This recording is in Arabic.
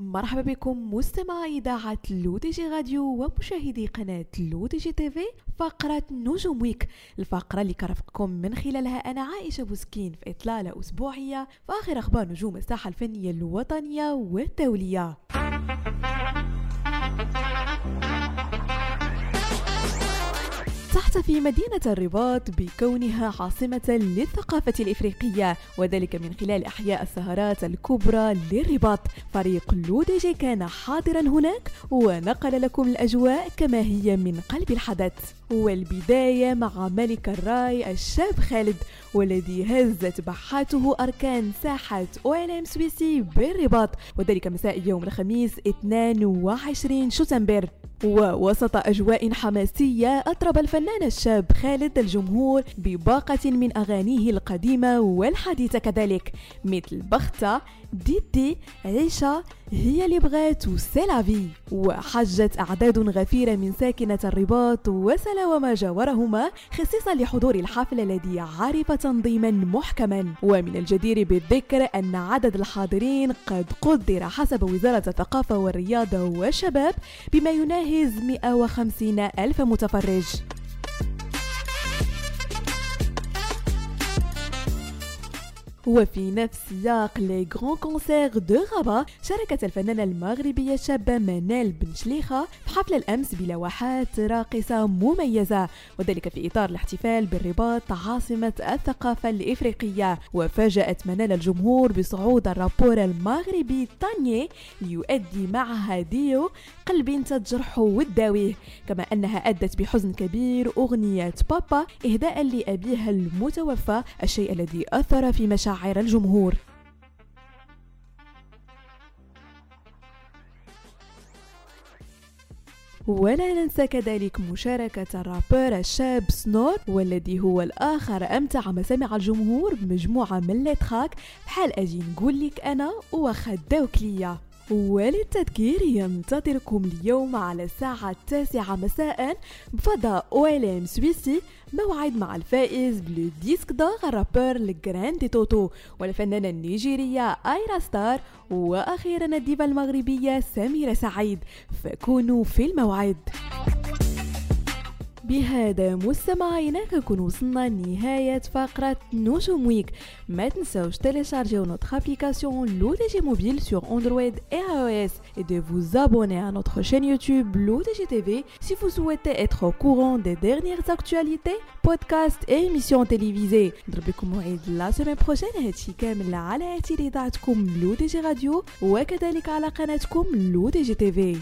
مرحبا بكم مستمعي إذاعة L'ODJ Radio ومشاهدي قناة L'ODJ TV فقرة نجوم Week الفقرة اللي كنرافقكم من خلالها أنا عائشة بوسكين في إطلالة أسبوعية في آخر أخبار نجوم الساحة الفنية الوطنية والدولية. تحتفي مدينة الرباط بكونها عاصمة للثقافة الإفريقية وذلك من خلال إحياء السهرات الكبرى للرباط. فريق لوديجي كان حاضرا هناك ونقل لكم الأجواء كما هي من قلب الحدث. والبداية مع ملك الراي الشاب خالد والذي هزت بحاته أركان ساحة أويلام سويسي بالرباط. وذلك مساء يوم الخميس 22 شتنبر. ووسط أجواء حماسية أطرب الفنان الشاب خالد الجمهور بباقة من أغانيه القديمة والحديثة كذلك مثل بختة ديدي عيشة هي اللي بغات وسيلافي. وحجت أعداد غفيرة من ساكنة الرباط وسلا وما جاورهما خصيصا لحضور الحفل الذي عرف تنظيما محكما. ومن الجدير بالذكر أن عدد الحاضرين قد قدر حسب وزارة الثقافة والرياضة والشباب بما يناهز 150 ألف متفرج. وفي نفس سياق les grands concerts de Rabat شاركت الفنانة المغربية الشابة منال بن شليخة في حفل الأمس بلوحات راقصة مميزة وذلك في إطار الاحتفال بالرباط عاصمة الثقافة الإفريقية. وفاجأت منال الجمهور بصعود ال rappeur المغربي Tagne ليؤدي معها ديو قلب تجرحه وتداويه كما أنها أدت بحزن كبير أغنية بابا إهداء لأبيها المتوفى الشيء الذي أثر في مشاعر مشاعر الجمهور. ولا ننسى كذلك مشاركة ال rappeur الشاب Snor والذي هو الآخر أمتع مسامع الجمهور بمجموعة من les tracks بحال أجي نقول لك أنا وخداوك ليا. وللتذكير ينتظركم اليوم على الساعة التاسعة مساء بفضاء OLM Souissi موعد مع الفائز بلو ديسك دور الرابر الجراندي توتو والفنانة النيجيرية Ayra Starr وأخيرا الديفا المغربية سميرة سعيد. فكونوا في الموعد. بهذا مستمعينا كنكون وصلنا لنهاية فقرة نجوم ويك ما تنساوش télécharger notre application l'ODG Mobile sur Android et iOS et de vous abonner à notre chaîne YouTube l'ODG TV si vous souhaitez être au courant des dernières actualités, podcasts et émissions télévisées نضربكم موعد لا سيمين بروجين هادشي كامل على اعتراضاتكم لو دي جي راديو وكذلك على قناتكم لو دي جي تيفي